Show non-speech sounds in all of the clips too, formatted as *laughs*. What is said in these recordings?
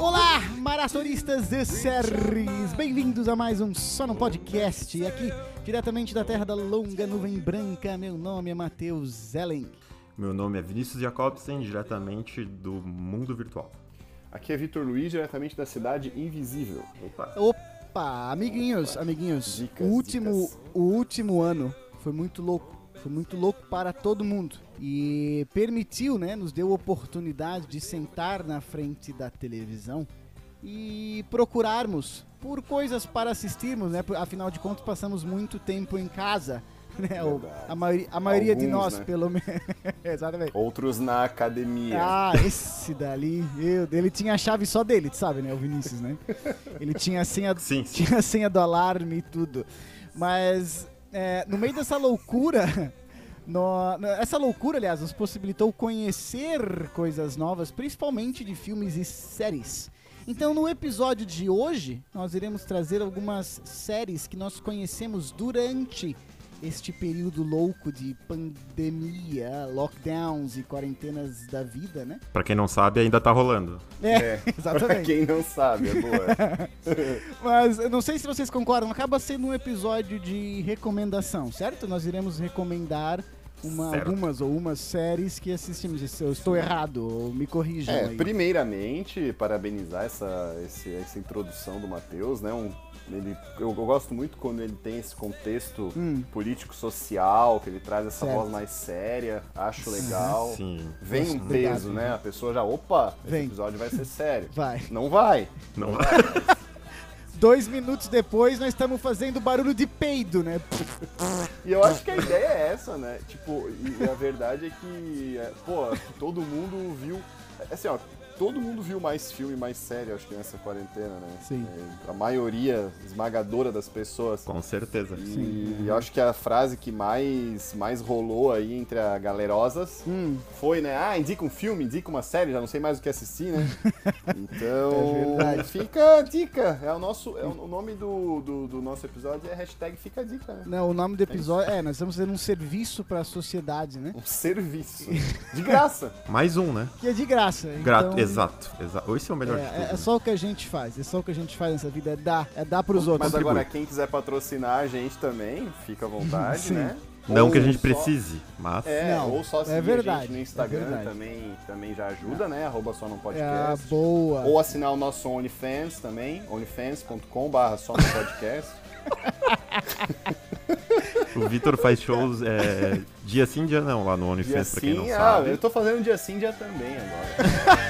Olá, maratonistas de séries! Bem-vindos a mais um Só no Podcast. Aqui, diretamente da terra da longa nuvem branca, meu nome é Matheus Zellen. Meu nome é Vinícius Jacobsen, diretamente do mundo virtual. Aqui é Vitor Luiz, diretamente da cidade invisível. Opa! Opa, amiguinhos, amiguinhos. Dicas, o último, dicas. o último ano foi muito louco. Foi muito louco para todo mundo. E permitiu, né, nos deu oportunidade de sentar na frente da televisão e procurarmos por coisas para assistirmos, né? Afinal de contas, passamos muito tempo em casa. Né? O- a, maioria, a maioria de Alguns, nós, né? pelo menos. *laughs* Exatamente. Outros na academia. Ah, esse dali, eu, ele tinha a chave só dele, tu sabe, né? O Vinícius, né? Ele tinha a senha, Sim, sim. tinha a senha do alarme e tudo. Mas é, no meio dessa loucura, *laughs* no- no- essa loucura, aliás, nos possibilitou conhecer coisas novas, principalmente de filmes e séries. Então, no episódio de hoje, nós iremos trazer algumas séries que nós conhecemos durante este período louco de pandemia, lockdowns e quarentenas da vida, né? Pra quem não sabe, ainda tá rolando. É, *laughs* pra exatamente. quem não sabe, é boa. *laughs* Mas eu não sei se vocês concordam, acaba sendo um episódio de recomendação, certo? Nós iremos recomendar uma- algumas ou umas séries que assistimos. Se eu estou errado, ou me corrijam É, aí. primeiramente, parabenizar essa, essa introdução do Matheus, né? Um, ele, eu, eu gosto muito quando ele tem esse contexto Hum. político-social, que ele traz essa Certo. voz mais séria, acho legal. Sim. Vem um Obrigado. peso, né? A pessoa já, opa, Vem. esse episódio vai ser sério. Vai. Não vai. Não *laughs* *laughs* Dois minutos depois, nós estamos fazendo barulho de peido, né? E eu acho que a ideia é essa, né? Tipo, e a verdade é que, é, pô, todo mundo viu. Assim, ó, todo mundo viu mais filme, mais série, acho que nessa quarentena, né? Sim. É, a maioria esmagadora das pessoas. Com certeza. E eu acho que a frase que mais, mais rolou aí entre a galerosas Hum, foi, né? Ah, indica um filme, indica uma série, já não sei mais o que assistir, né? *laughs* Então, É verdade. fica a dica. É o nosso, é o, nome do, do, do nosso episódio é hashtag fica a dica, né? não, o nome do episódio é, nós estamos fazendo um serviço para a sociedade, né? Um serviço. De graça. *laughs* Mais um, né? Que é de graça. Então, exato, exato. Esse é o melhor de É, tudo. é- é só o que a gente faz, é só o que a gente faz nessa vida, é dar, é dar pros outros. Mas agora, quem quiser patrocinar a gente também, fica à vontade, Sim. né? Não Ou que a gente só- precise, mas. É, Não, ou só é seguir a verdade, gente no é Instagram verdade. também, também já ajuda, né? Arroba só no É, podcast. boa. Ou assinar o nosso OnlyFans também, onlyfans.com.br só no podcast. *laughs* O Vitor faz shows é, dia sim, dia não, lá no Dia OnlyFans, pra quem não sim, ah, sabe. eu tô fazendo dia sim, dia também agora. *laughs*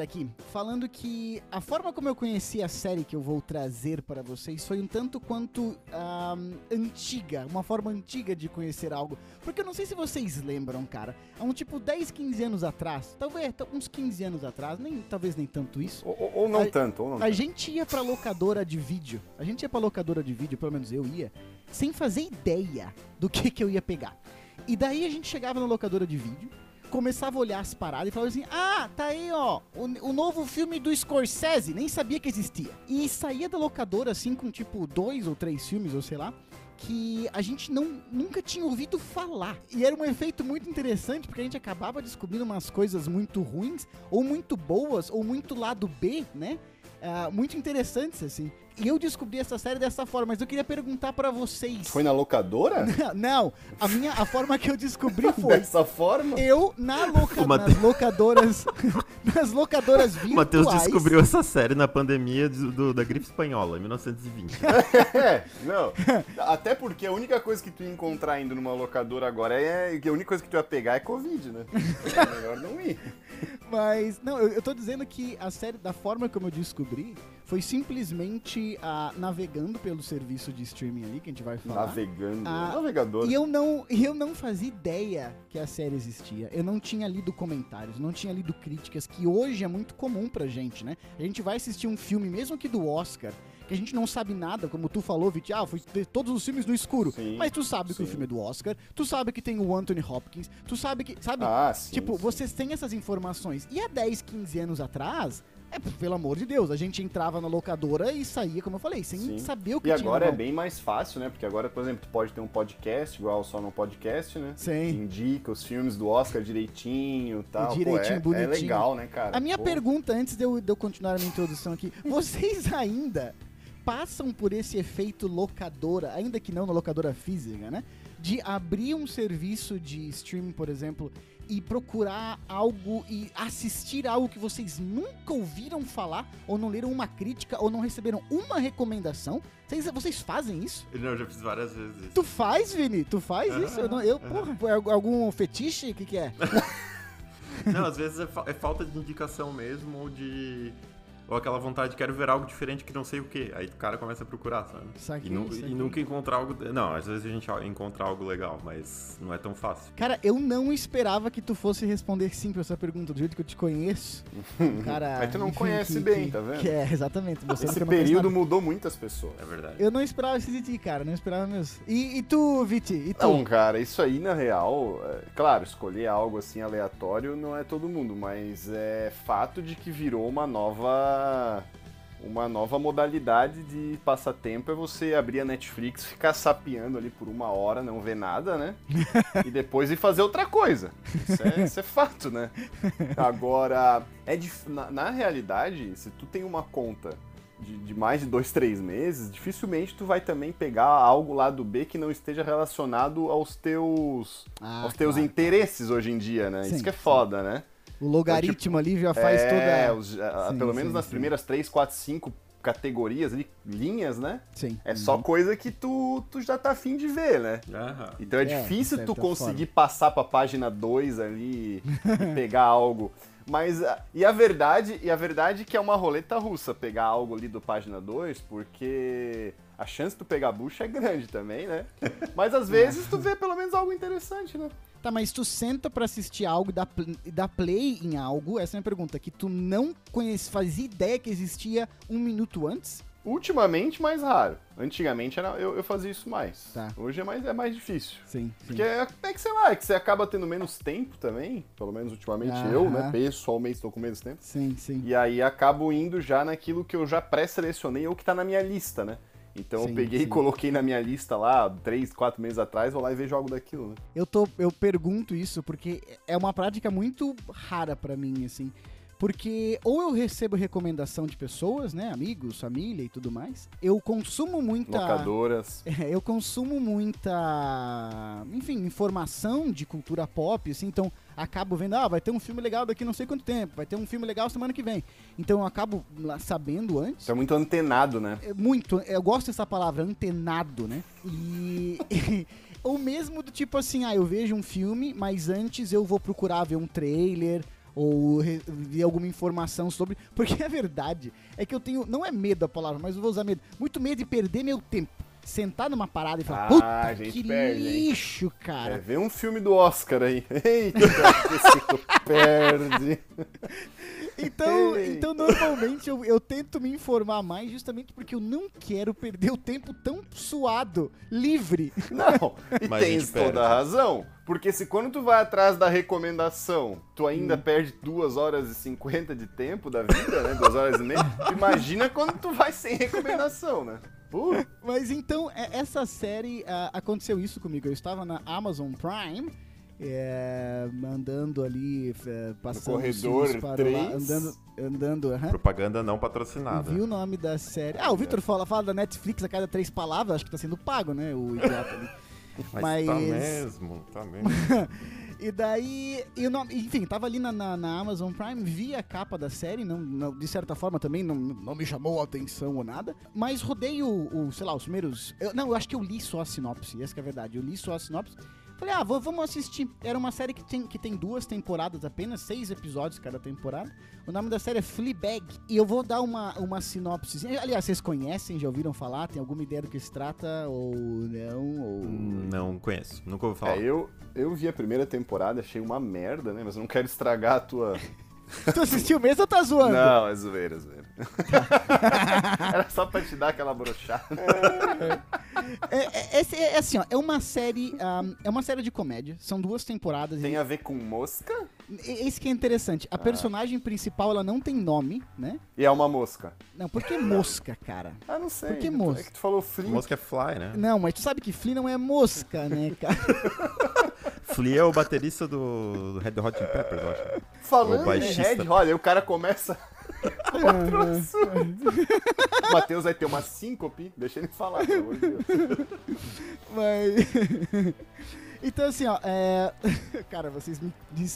aqui falando que a forma como eu conheci a série que eu vou trazer para vocês foi um tanto quanto ahm, antiga, uma forma antiga de conhecer algo. Porque eu não sei se vocês lembram, cara, há um tipo 10, 15 anos atrás, talvez uns 15 anos atrás, nem, talvez nem tanto isso, ou, ou- ou não A- tanto, ou não a tanto. gente ia pra locadora de vídeo. A gente ia pra locadora de vídeo, pelo menos eu ia, sem fazer ideia do que que eu ia pegar. E daí a gente chegava na locadora de vídeo, começava a olhar as paradas e falava assim: Ah, tá aí, ó, o, o novo filme do Scorsese, nem sabia que existia. E saía da locadora assim com tipo dois ou três filmes, ou sei lá. Que a gente não, nunca tinha ouvido falar. E era um efeito muito interessante, porque a gente acabava descobrindo umas coisas muito ruins, ou muito boas, ou muito lado B, né? ah, muito interessantes, assim. E eu descobri essa série dessa forma, mas eu queria perguntar pra vocês. Foi na locadora? *laughs* Não, a minha a forma que eu descobri foi Dessa forma? eu na loca, Mate- nas locadoras *laughs* nas locadoras O virtuais. Matheus descobriu essa série na pandemia do- do- da gripe espanhola, em 1920. *laughs* É, não. Até porque a única coisa que tu ia encontrar indo numa locadora agora é que a única coisa que tu ia pegar é Covid, né? É melhor não ir. Mas, não, eu, eu tô dizendo que a série, da forma como eu descobri, foi simplesmente ah, navegando pelo serviço de streaming ali, que a gente vai falar. Navegando. Ah, Navegador. E eu não, e eu não fazia ideia que a série existia. Eu não tinha lido comentários, não tinha lido críticas, que hoje é muito comum pra gente, né? A gente vai assistir um filme, mesmo que do Oscar, que a gente não sabe nada, como tu falou, Viti, ah, foi todos os filmes no escuro. Sim, Mas tu sabe que o sim. filme é do Oscar, tu sabe que tem o Anthony Hopkins, tu sabe que, sabe? Ah, sim. tipo, sim. vocês têm essas informações. E há 10, 15 anos atrás, é, pelo amor de Deus, a gente entrava na locadora e saía, como eu falei, sem Sim. saber o que E tinha agora na é bem mais fácil, né? Porque agora, por exemplo, tu pode ter um podcast, igual só no podcast, né? Que Sim. indica os filmes do Oscar direitinho e tal. Pô, Direitinho, é, bonitinho. É legal, né, cara? A minha Pô, pergunta, antes de eu, de eu continuar a minha introdução aqui, *laughs* vocês ainda passam por esse efeito locadora, ainda que não na locadora física, né? De abrir um serviço de streaming, por exemplo, e procurar algo e assistir algo que vocês nunca ouviram falar, ou não leram uma crítica, ou não receberam uma recomendação. Vocês, vocês fazem isso? Não, eu já fiz várias vezes isso. Tu faz, Vini? Tu faz isso? Eu, não, eu porra, é algum fetiche? O que, que é? *laughs* Não, às vezes é, fa- é falta de indicação mesmo, ou de. Ou aquela vontade de quero ver algo diferente que não sei o que. Aí o cara começa a procurar, sabe? Saquei, e, nu- saquei. e nunca encontrar algo. Não, às vezes a gente encontra algo legal, mas não é tão fácil. Cara, eu não esperava que tu fosse responder sim pra essa pergunta, do jeito que eu te conheço. *laughs* Cara, Mas tu não enfim, conhece que- bem, que- tá vendo? Que é, exatamente. Você Esse período mudou muitas pessoas. É verdade. Eu não esperava isso de ti, cara. Não esperava mesmo. E, e tu, Viti? E tu? Não, cara, isso aí na real, é, claro, escolher algo assim aleatório não é todo mundo, mas é fato de que virou uma nova uma nova modalidade de passatempo é você abrir a Netflix, ficar sapeando ali por uma hora, não ver nada, né? *laughs* e depois ir fazer outra coisa. Isso é, isso é fato, né? Agora, é dif- na, na realidade, se tu tem uma conta de, de mais de dois, três meses, dificilmente tu vai também pegar algo lá do B que não esteja relacionado aos teus, Ah, aos teus claro. interesses hoje em dia, né? Sim, Isso que é sim. foda, né? O logaritmo ali já faz é, toda. os- a- Sim, pelo sim, menos nas sim. primeiras três, quatro, cinco categorias ali, linhas, né? Sim. É só coisa que tu, tu já tá afim de ver, né? Aham. Então é, É, difícil tu conseguir passar pra página 2 ali e *laughs* pegar algo. Mas a- e a verdade, e a verdade é que é uma roleta russa pegar algo ali do página 2, porque a chance de tu pegar bucha é grande também, né? *laughs* Mas às vezes tu vê pelo menos algo interessante, né? Tá, mas tu senta pra assistir algo e dá, dá play em algo, essa é a minha pergunta, que tu não conhece, fazia ideia que existia um minuto antes? Ultimamente mais raro. Antigamente era, eu, eu fazia isso mais. Tá. Hoje é mais, é mais difícil. Sim, sim. Porque é, é que, sei lá, é que você acaba tendo menos tempo também. Pelo menos ultimamente eu, né? Pessoalmente estou com menos tempo. Sim, sim. E aí acabo indo já naquilo que eu já pré-selecionei ou que tá na minha lista, né? Então Sim, eu peguei sim. e coloquei na minha lista lá, três, quatro meses atrás, vou lá e vejo algo daquilo, né? Eu, tô, eu pergunto isso porque é uma prática muito rara pra mim, assim. Porque ou eu recebo recomendação de pessoas, né? Amigos, família e tudo mais. Eu consumo muita. Locadoras. *laughs* É, eu consumo muita, enfim, informação de cultura pop, assim, então acabo vendo, ah, vai ter um filme legal daqui não sei quanto tempo, vai ter um filme legal semana que vem. Então eu acabo sabendo antes. Você é muito antenado, né? É muito, eu gosto dessa palavra, antenado, né? *laughs* E. ou mesmo do tipo assim, ah, eu vejo um filme, mas antes eu vou procurar ver um trailer ou ver alguma informação sobre. Porque *laughs* a verdade é que eu tenho. Não é medo a palavra, mas eu vou usar medo. Muito medo de perder meu tempo. Sentar numa parada e falar, Ah, puta, gente que perde, hein?" lixo, É, cara. vê um filme do Oscar aí. *laughs* Eita, que tu perde. *laughs* Então, então normalmente eu, eu tento me informar mais justamente porque eu não quero perder o tempo tão suado, livre. Não, *laughs* e tens toda a razão. Porque se quando tu vai atrás da recomendação, tu Hum. ainda perde 2 horas e 50 de tempo da vida, né? 2 horas e meia. *laughs* Imagina quando tu vai sem recomendação, né? Pô, Mas então, é- essa série, ah, aconteceu isso comigo. Eu estava na Amazon Prime, é, andando ali, é, passando os corredor para lá, três. andando, andando, aham. Propaganda não patrocinada. Vi o nome da série. Ah, o Vitor fala, fala da Netflix a cada três palavras, acho que tá sendo pago, né? O idiota ali. *laughs* Mas, Mas- tá mesmo, tá mesmo. *laughs* E daí, e o nome, enfim, tava ali na, na, na Amazon Prime, vi a capa da série, não, não- de certa forma também não, não me chamou a atenção ou nada, mas rodei o, o, sei lá, os primeiros. eu- não, eu acho que eu li só a sinopse, essa é a verdade, eu li só a sinopse. Falei, ah, vou- vamos assistir. Era uma série que tem, que tem duas temporadas apenas, seis episódios cada temporada. O nome da série é Fleabag. E eu vou dar uma, uma sinopse. Aliás, vocês conhecem, já ouviram falar? Tem alguma ideia do que se trata? Ou não? Ou... Não conheço, nunca ouvi falar. é, eu, eu vi a primeira temporada, achei uma merda, né? Mas eu não quero estragar a tua *laughs* *laughs* Tu assistiu mesmo ou tá zoando? Não, é zoeira, é zoeira. *laughs* Era só pra te dar aquela brochada. É, é, esse- é assim, ó, é uma série, ahm, é uma série de comédia, são duas temporadas. Tem a ver com mosca E- Esse que é interessante, a personagem principal, ela não tem nome, né? e é uma mosca. Não, por que mosca, cara? Ah, não sei. Por que É mosca? que tu falou Flea. Mosca é Fly, né? Não, mas tu sabe que Flea não é mosca, né, cara? *laughs* Flea é o baterista do, do Red Hot Chili Peppers, eu acho. Falando em. Red, olha, aí o cara começa. *laughs* O Matheus vai ter uma síncope. Deixa ele falar, pelo amor de Deus. Mas... *laughs* Então, assim, ó, é... *laughs* Cara, vocês me,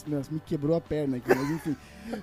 nossa, me quebrou a perna aqui, mas enfim.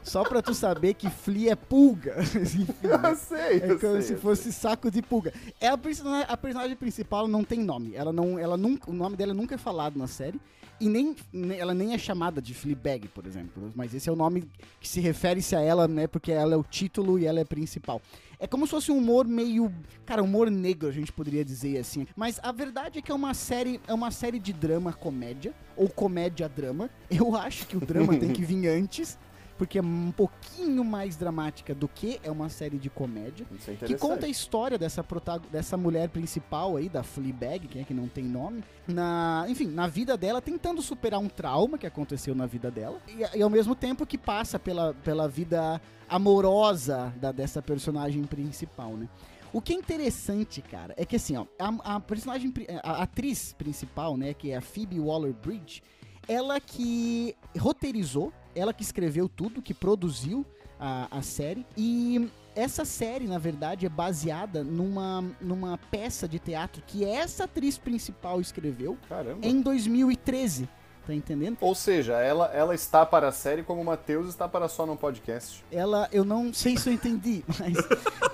Só pra tu saber que Flea é pulga. Enfim, né? Eu sei, É eu como sei, se eu fosse saco de pulga. É a, personagem, a personagem principal não tem nome. Ela não, ela nunca, o nome dela nunca é falado na série. E nem, nem- ela nem é chamada de Fleabag, por exemplo. Mas esse é o nome que se refere-se a ela, né? Porque ela é o título e ela é a principal. É como se fosse um humor meio. Cara, humor negro, a gente poderia dizer assim. Mas a verdade é que é uma série. É uma série de drama comédia. Ou comédia-drama. Eu acho que o drama tem que *laughs* vir antes. Porque é um pouquinho mais dramática do que é uma série de comédia. Isso é Que conta a história dessa, dessa mulher principal aí, da Fleabag, que é que não tem nome, na, enfim, na vida dela, tentando superar um trauma que aconteceu na vida dela, e, e ao mesmo tempo que passa pela, pela vida amorosa da, dessa personagem principal, né? O que é interessante, cara, é que assim, ó, a, a personagem, a atriz principal, né, que é a Phoebe Waller-Bridge, ela que roteirizou, ela que escreveu tudo, que produziu a, a série, e essa série, na verdade, é baseada numa, numa peça de teatro que essa atriz principal escreveu Caramba. em 2013. Tá entendendo? Ou seja, ela, ela está para a série como o Matheus está para só no podcast. Ela, eu não sei se eu entendi, *laughs* mas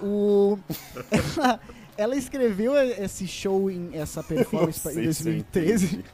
o. Ela, ela escreveu esse show, em, essa performance Não em sei se eu 2013. entendi.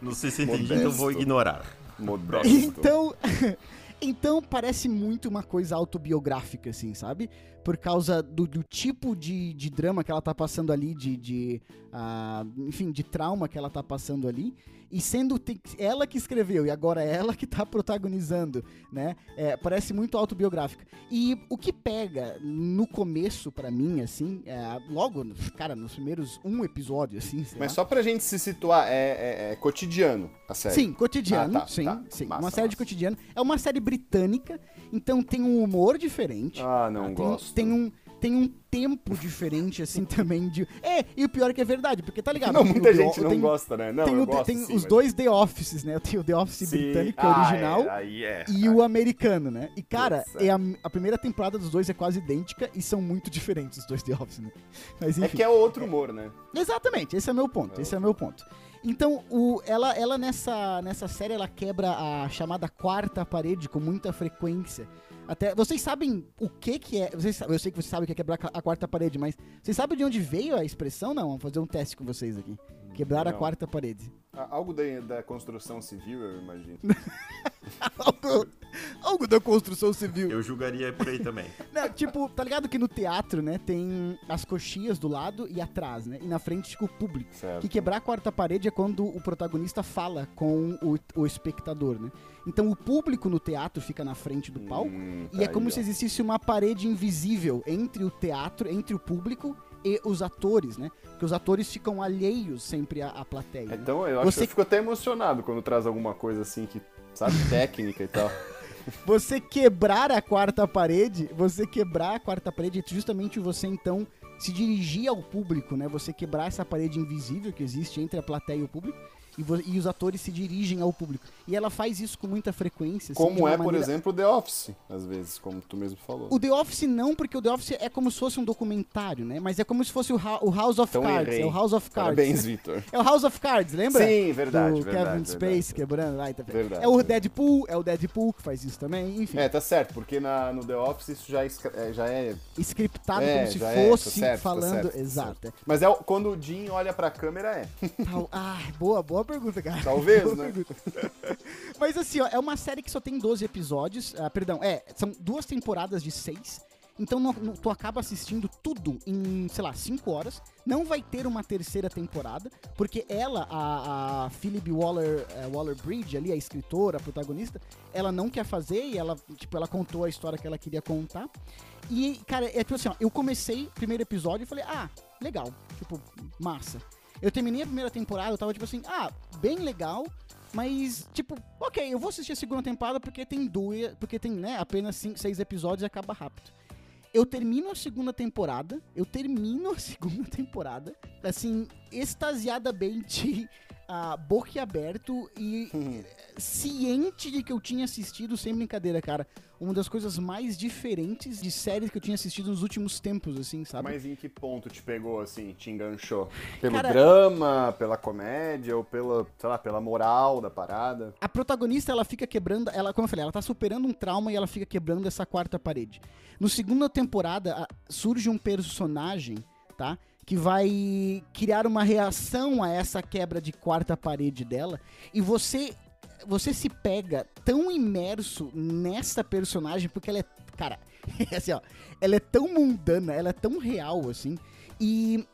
Não sei se entendi, então eu vou ignorar. Modesto. Então, *laughs* então parece muito uma coisa autobiográfica, assim, sabe? Por causa do, do tipo de, de drama que ela tá passando ali, de, de ah, enfim, de trauma que ela tá passando ali. E sendo ela que escreveu e agora é ela que tá protagonizando, né? É, parece muito autobiográfica. E o que pega no começo, pra mim, assim, é, logo, cara, nos primeiros um episódio, assim, Mas lá. só pra gente se situar, é, é- é cotidiano a série. Sim, cotidiano, Ah, tá, sim, tá. sim. Massa, uma série de massa. cotidiano. É uma série britânica, então tem um humor diferente. Ah, não tem, gosto. Tem um, tem um tempo diferente, assim, *laughs* também de... É, e o pior é que é verdade, porque tá ligado? Não, muita The gente não gosta, né? Não, tem, eu o- gosto, tem sim, os mas- dois The Offices, né? Tem o The Office Sim. britânico, é Ah, original, é, é. e o americano, né? E, cara, é. é a, a primeira temporada dos dois é quase idêntica e são muito diferentes os dois The Office, né? Mas enfim. É que é outro humor, né? Exatamente, esse é meu ponto, esse é meu ponto. Então, o, ela, ela nessa, nessa série, ela quebra a chamada quarta parede com muita frequência. Até, vocês sabem o que que é, vocês, eu sei que vocês sabem o que é quebrar a quarta parede, mas vocês sabem de onde veio a expressão? Não, vamos fazer um teste com vocês aqui. Quebrar a Não. quarta parede. Algo da, da construção civil, eu imagino. *laughs* algo, algo da construção civil. Eu julgaria por aí também. *laughs* Não, tipo, tá ligado que no teatro, né, tem as coxias do lado e atrás, né? E na frente fica o público. Certo. Que quebrar a quarta parede é quando o protagonista fala com o, o espectador, né? Então o público no teatro fica na frente do palco Hum, e tá é como aí, se existisse uma parede invisível entre o teatro, entre o público e os atores, né? Porque os atores ficam alheios sempre à, à plateia. né? Então, eu acho Você- que eu fico até emocionado quando traz alguma coisa assim que, sabe, *laughs* técnica e tal. Você quebrar a quarta parede, você quebrar a quarta parede é justamente você então se dirigir ao público, né? Você quebrar essa parede invisível que existe entre a plateia e o público e, e os atores se dirigem ao público. E ela faz isso com muita frequência. assim, Como é, por maneira- exemplo, The Office, às vezes, como tu mesmo falou. O The Office não, porque o The Office é como se fosse um documentário, né? Mas é como se fosse o, Hou- o House of Então Cards. errei. É o House of Cards. Parabéns, Vitor. É o House of Cards, lembra? Sim, verdade, Do verdade, Kevin. Space quebrando e tá- Verdade, é o. Deadpool, é o Deadpool que faz isso também, enfim. É, tá certo, porque na, no The Office isso já, escra- é, já é. Scriptado É, como se já é, tá fosse certo, tá falando. certo, tá Exato. Mas é o- quando o Jim olha pra câmera, é. Ah, boa, boa pergunta, cara. Talvez, Boa né? pergunta. *laughs* Mas assim, ó, é uma série que só tem 12 episódios. ah, perdão, é, são duas temporadas de seis. Então não- não- tu acaba assistindo tudo em, sei lá, 5 horas. Não vai ter uma terceira temporada, porque ela, a, a Philip Waller, eh, Waller-Bridge ali, a escritora, a protagonista, ela não quer fazer e ela, tipo, ela contou a história que ela queria contar. E, cara, é tipo assim, ó, eu comecei o primeiro episódio e falei, ah, legal, tipo, massa. Eu terminei a primeira temporada, eu tava tipo assim, ah, bem legal, mas, tipo, ok, eu vou assistir a segunda temporada porque tem duas, porque tem, né, apenas cinco, seis episódios e acaba rápido. Eu termino a segunda temporada, eu termino a *laughs* segunda temporada, assim, extasiadamente, ah, boquiaberto e ciente de que eu tinha assistido, sem brincadeira, cara, uma das coisas mais diferentes de séries que eu tinha assistido nos últimos tempos, assim, sabe? Mas em que ponto te pegou, assim, te enganchou? Pelo Cara- drama, pela comédia ou pela, sei lá, pela moral da parada? A protagonista, ela fica quebrando, ela, como eu falei, ela tá superando um trauma e ela fica quebrando essa quarta parede. No segunda temporada, surge um personagem, tá? Que vai criar uma reação a essa quebra de quarta parede dela. E você você se pega tão imerso nessa personagem, porque ela é. Cara, é *laughs* assim, ó. Ela é tão mundana, ela é tão real, assim. E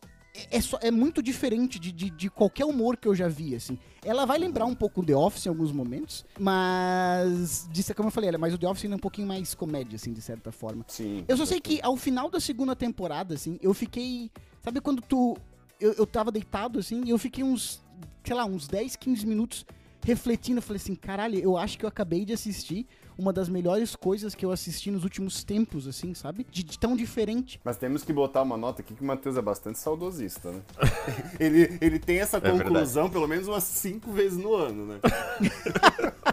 é, só, é muito diferente de, de, de qualquer humor que eu já vi, assim. Ela vai lembrar um pouco The Office em alguns momentos, mas. Disse, como eu falei, ela- mas o The Office ainda é um pouquinho mais comédia, assim, de certa forma. Sim. Eu só sei que ao final da segunda temporada, assim, eu fiquei. Sabe quando tu. Eu, eu tava deitado, assim, e eu fiquei uns. Sei lá, uns 10, 15 minutos refletindo. Eu falei assim, caralho, eu acho que eu acabei de assistir uma das melhores coisas que eu assisti nos últimos tempos, assim, sabe? De, de tão diferente. Mas temos que botar uma nota aqui que o Matheus é bastante saudosista, né? *laughs* ele, ele tem essa verdade. conclusão pelo menos umas cinco vezes no ano, né? *laughs*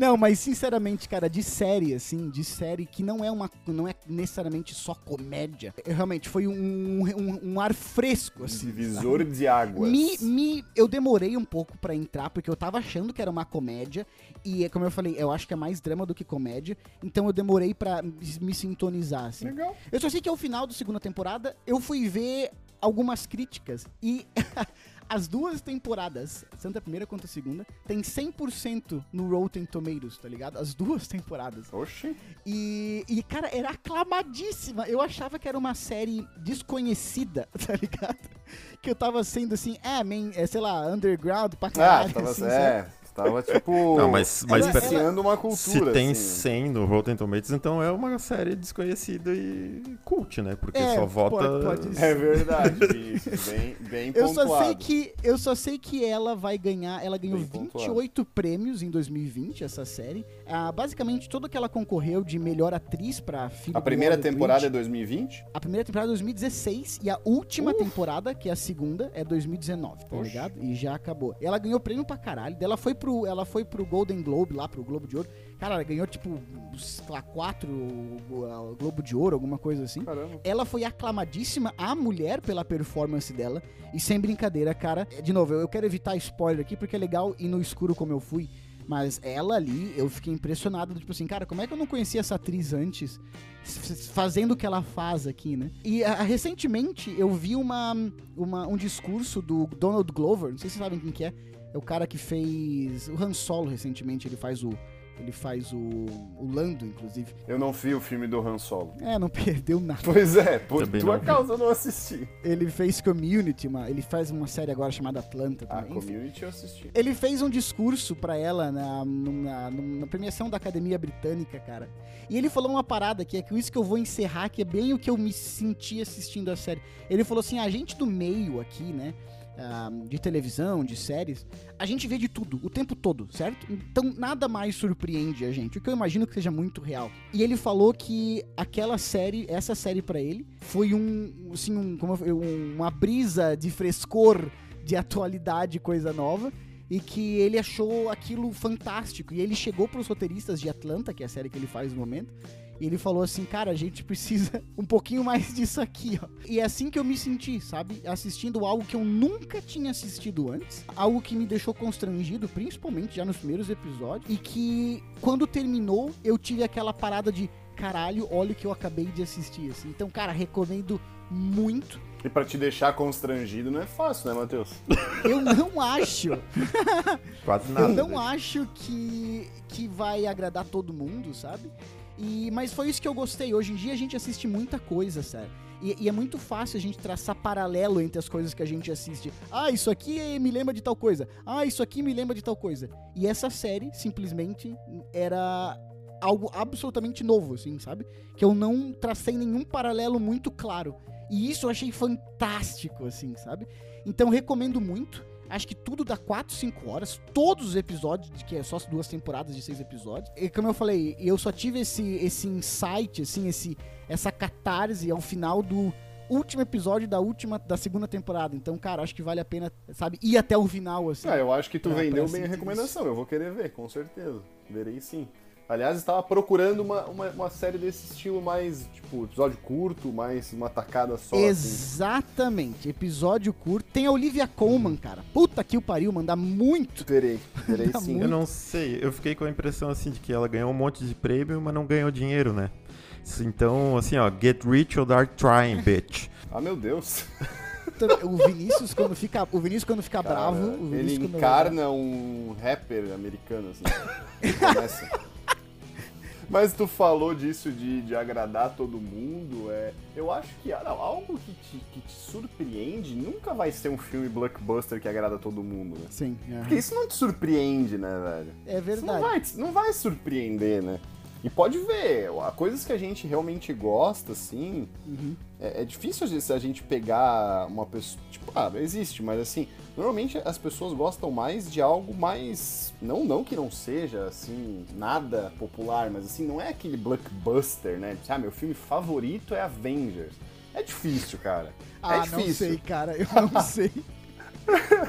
Não, mas sinceramente, cara, de série, assim, de série que não é uma. não é necessariamente só comédia. Eu, realmente foi um, um, um ar fresco, assim. Divisor de águas. Me, me, eu demorei um pouco pra entrar, porque eu tava achando que era uma comédia. E, como eu falei, eu acho que é mais drama do que comédia. Então eu demorei pra me, me sintonizar, assim. Legal. Eu só sei que ao final da segunda temporada, eu fui ver algumas críticas. E *laughs* as duas temporadas, tanto a primeira quanto a segunda, tem 100% no Rotten Tomatoes, tá ligado? As duas temporadas. Oxi. E, e, cara, era aclamadíssima. Eu achava que era uma série desconhecida, *laughs* tá ligado? Que eu tava sendo assim, é, man, é, sei lá, underground pra Ah, caralho. tava, assim, sabe? É, tava tipo. Não, mas- mas iniciando uma cultura. Se tem assim. 100 no Rotten Tomatoes, então é uma série desconhecida e cult, né? Porque É, só vota... pode- pode. É verdade, Vinícius. Bem, bem Eu só pontuado. sei que eu só sei que ela vai ganhar, ela ganhou Bem pontuado. 28 prêmios em 2020 essa série. Ah, basicamente tudo que ela concorreu de melhor atriz para filho A primeira temporada é Bridge. 2020? a primeira temporada é 2016 e a última Uf. temporada, que é a segunda, é 2019, tá Oxe. ligado? E já acabou. Ela ganhou prêmio pra caralho. Daí Ela foi pro ela foi pro Golden Globe lá pro Globo de Ouro. Cara, ela ganhou tipo, sei lá, quatro Globo de Ouro, alguma coisa assim. Caramba. Ela foi aclamadíssima, a mulher, pela performance dela. E sem brincadeira, cara. De novo, eu quero evitar spoiler aqui porque é legal ir no escuro como eu fui. Mas ela ali, eu fiquei impressionado. Tipo assim, cara, como é que eu não conhecia essa atriz antes? Fazendo o que ela faz aqui, né? E ah, recentemente eu vi uma, uma- um discurso do Donald Glover. Não sei se vocês sabem quem que é. É o cara que fez o Han Solo recentemente. Ele faz o. Ele faz o. O Lando, inclusive. Eu não vi o filme do Han Solo. É, não *laughs* perdeu nada. Pois é, por Também tua não causa eu não assisti. Ele fez Community, uma, ele faz uma série agora chamada Atlanta A também. Enfim. Community eu assisti. Ele fez um discurso pra ela na, na, na premiação da Academia Britânica, cara. E ele falou uma parada que é que isso que eu vou encerrar, que é bem o que eu me senti assistindo a série. Ele falou assim: a gente do meio aqui, né? De televisão, de séries, a gente vê de tudo, o tempo todo, certo? Então nada mais surpreende a gente, o que eu imagino que seja muito real. E ele falou que aquela série, essa série pra ele, foi um, assim, um, como eu- um- uma brisa de frescor, de atualidade, coisa nova. E que ele achou aquilo fantástico. E ele chegou pros roteiristas de Atlanta, que é a série que ele faz no momento, e ele falou assim, cara, a gente precisa *laughs* um pouquinho mais disso aqui, ó. E é assim que eu me senti, sabe? Assistindo algo que eu nunca tinha assistido antes, algo que me deixou constrangido, principalmente já nos primeiros episódios, e que quando terminou, eu tive aquela parada de caralho, olha o que eu acabei de assistir, assim. Então, cara, recomendo muito. E pra te deixar constrangido não é fácil, né, Matheus? Eu não acho *laughs* Quase Eu nada. não né? acho que, que vai agradar todo mundo, sabe? E, mas foi isso que eu gostei. Hoje em dia a gente assiste muita coisa, sério. E, e é muito fácil a gente traçar paralelo entre as coisas que a gente assiste. Ah, isso aqui me lembra de tal coisa. Ah, isso aqui me lembra de tal coisa. E essa série, simplesmente, era algo absolutamente novo, assim, sabe? Que eu não tracei nenhum paralelo muito claro. E isso eu achei fantástico, assim, sabe? Então recomendo muito. Acho que tudo dá 4, 5 horas. Todos os episódios, que é só duas temporadas de seis episódios. E como eu falei, eu só tive esse, esse insight, assim, esse, essa catarse ao final do último episódio da última da segunda temporada. Então, cara, acho que vale a pena, sabe, ir até o final, assim. Ah, eu acho que tu pra- vendeu pra bem a recomendação. Eu vou querer ver, com certeza. Verei sim. Aliás, estava procurando uma, uma, uma série desse estilo mais, tipo, episódio curto, mais uma tacada só. assim. Exatamente. Episódio curto. Tem a Olivia Colman, cara. Puta que o pariu, mandar muito. Terei, terei sim. muito. Eu não sei, eu fiquei com a impressão assim de que ela ganhou um monte de prêmio, mas não ganhou dinheiro, né? Então, assim, ó, get rich or die trying, *laughs* bitch. Ah, meu Deus. O Vinícius, quando fica, o Vinícius, quando fica Cara, bravo. O Vinícius, ele quando- encarna um rapper americano, assim. *laughs* Ele começa. Mas tu falou disso de, de agradar todo mundo, é. Eu acho que não, algo que te, que te surpreende nunca vai ser um filme blockbuster que agrada todo mundo, né? Sim, é. Porque isso não te surpreende, né, velho? é Isso não verdade. vai, não vai surpreender, né? E pode ver, coisas que a gente realmente gosta, assim. Uhum. É, é difícil às vezes a gente pegar uma pessoa. Tipo, ah, existe, mas assim, normalmente as pessoas gostam mais de algo mais. Não, não que não seja, assim, nada popular, mas assim, não é aquele blockbuster, né? Ah, meu filme favorito é Avengers. É difícil, cara. Ah, é não difícil. sei, cara. Eu *laughs* não sei.